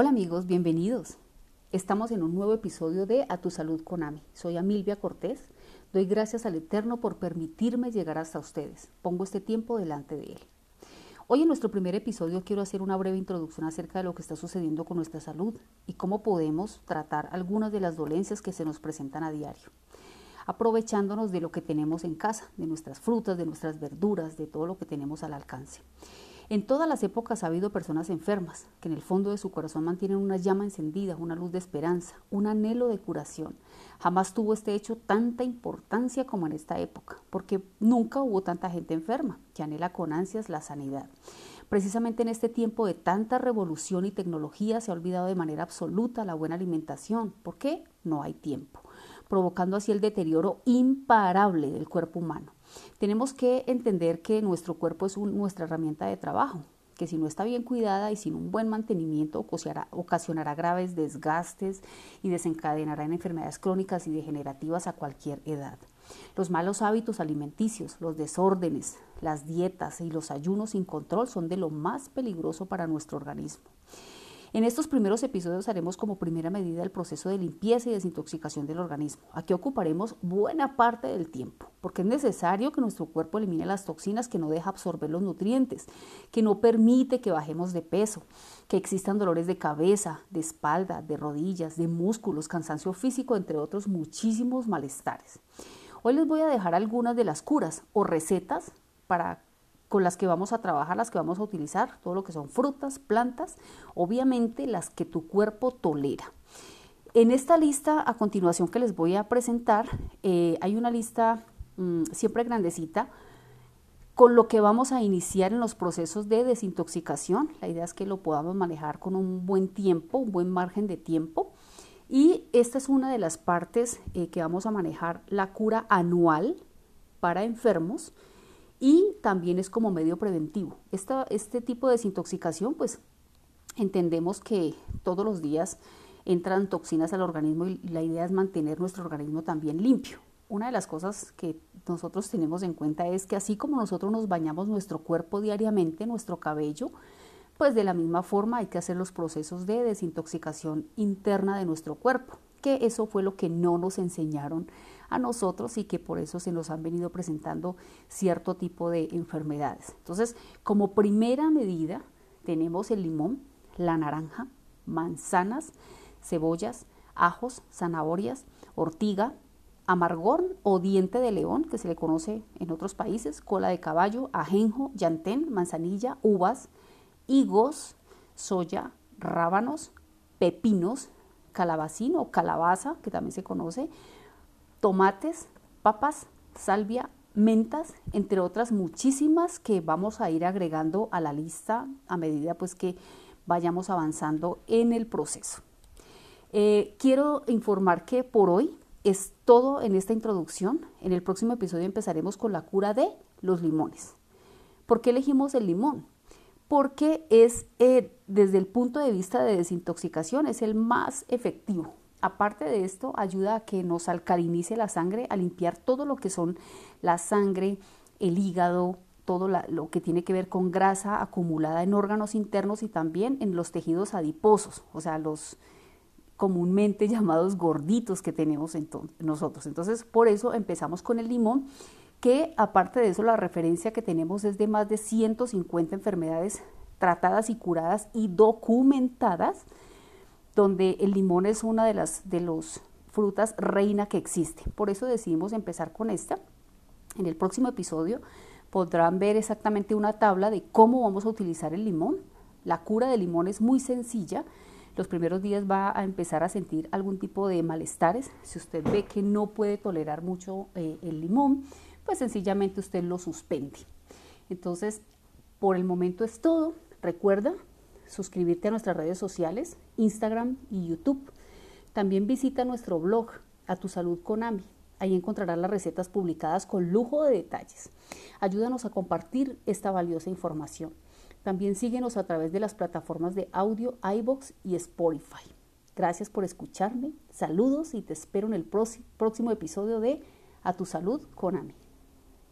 Hola amigos, bienvenidos. Estamos en un nuevo episodio de A tu salud con AMI. Soy Amilvia Cortés. Doy gracias al Eterno por permitirme llegar hasta ustedes. Pongo este tiempo delante de Él. Hoy en nuestro primer episodio quiero hacer una breve introducción acerca de lo que está sucediendo con nuestra salud y cómo podemos tratar algunas de las dolencias que se nos presentan a diario aprovechándonos de lo que tenemos en casa, de nuestras frutas, de nuestras verduras, de todo lo que tenemos al alcance. En todas las épocas ha habido personas enfermas que en el fondo de su corazón mantienen una llama encendida, una luz de esperanza, un anhelo de curación. Jamás tuvo este hecho tanta importancia como en esta época, porque nunca hubo tanta gente enferma que anhela con ansias la sanidad. Precisamente en este tiempo de tanta revolución y tecnología se ha olvidado de manera absoluta la buena alimentación. ¿Por qué? No hay tiempo, provocando así el deterioro imparable del cuerpo humano. Tenemos que entender que nuestro cuerpo es nuestra herramienta de trabajo, que si no está bien cuidada y sin un buen mantenimiento ocasionará, graves desgastes y desencadenará en enfermedades crónicas y degenerativas a cualquier edad. Los malos hábitos alimenticios, los desórdenes, las dietas y los ayunos sin control son de lo más peligroso para nuestro organismo. En estos primeros episodios haremos como primera medida el proceso de limpieza y desintoxicación del organismo. Aquí ocuparemos buena parte del tiempo, porque es necesario que nuestro cuerpo elimine las toxinas que no deja absorber los nutrientes, que no permite que bajemos de peso, que existan dolores de cabeza, de espalda, de rodillas, de músculos, cansancio físico, entre otros muchísimos malestares. Hoy les voy a dejar algunas de las curas o recetas para con las que vamos a trabajar, las que vamos a utilizar, todo lo que son frutas, plantas, obviamente las que tu cuerpo tolera. En esta lista a continuación que les voy a presentar, eh, hay una lista mm, siempre grandecita con lo que vamos a iniciar en los procesos de desintoxicación. La idea es que lo podamos manejar con un buen tiempo, un buen margen de tiempo. Y esta es una de las partes eh, que vamos a manejar la cura anual para enfermos y también es como medio preventivo. este tipo de desintoxicación, pues entendemos que todos los días entran toxinas al organismo y la idea es mantener nuestro organismo también limpio. Una de las cosas que nosotros tenemos en cuenta es que así como nosotros nos bañamos nuestro cuerpo diariamente, nuestro cabello, pues de la misma forma hay que hacer los procesos de desintoxicación interna de nuestro cuerpo, que eso fue lo que no nos enseñaron a nosotros y que por eso se nos han venido presentando cierto tipo de enfermedades. Entonces, como primera medida, tenemos el limón, la naranja, manzanas, cebollas, ajos, zanahorias, ortiga, amargón o diente de león, que se le conoce en otros países, cola de caballo, ajenjo, llantén, manzanilla, uvas, higos, soya, rábanos, pepinos, calabacín o calabaza, que también se conoce, tomates, papas, salvia, mentas, entre otras muchísimas que vamos a ir agregando a la lista a medida pues que vayamos avanzando en el proceso. Eh, quiero informar que por hoy es todo en esta introducción. En el próximo episodio empezaremos con la cura de los limones. ¿Por qué elegimos el limón? Porque es eh, desde el punto de vista de desintoxicación es el más efectivo. Aparte de esto, ayuda a que nos alcalinice la sangre, a limpiar todo lo que son la sangre, el hígado, todo lo que tiene que ver con grasa acumulada en órganos internos y también en los tejidos adiposos, o sea, los comúnmente llamados gorditos que tenemos nosotros. Entonces, por eso empezamos con el limón, que aparte de eso, la referencia que tenemos es de más de 150 enfermedades tratadas y curadas y documentadas donde el limón es una de las de los frutas reina que existe. Por eso decidimos empezar con esta. En el próximo episodio podrán ver exactamente una tabla de cómo vamos a utilizar el limón. La cura del limón es muy sencilla. Los primeros días va a empezar a sentir algún tipo de malestares. Si usted ve que no puede tolerar mucho eh, el limón, pues sencillamente usted lo suspende. Entonces, por el momento es todo. Recuerda suscribirte a nuestras redes sociales, Instagram y YouTube. También visita nuestro blog, A Tu Salud con AMI. Ahí encontrarás las recetas publicadas con lujo de detalles. Ayúdanos a compartir esta valiosa información. También síguenos a través de las plataformas de audio iBox y Spotify. Gracias por escucharme, saludos y te espero en el próximo episodio de A Tu Salud con AMI.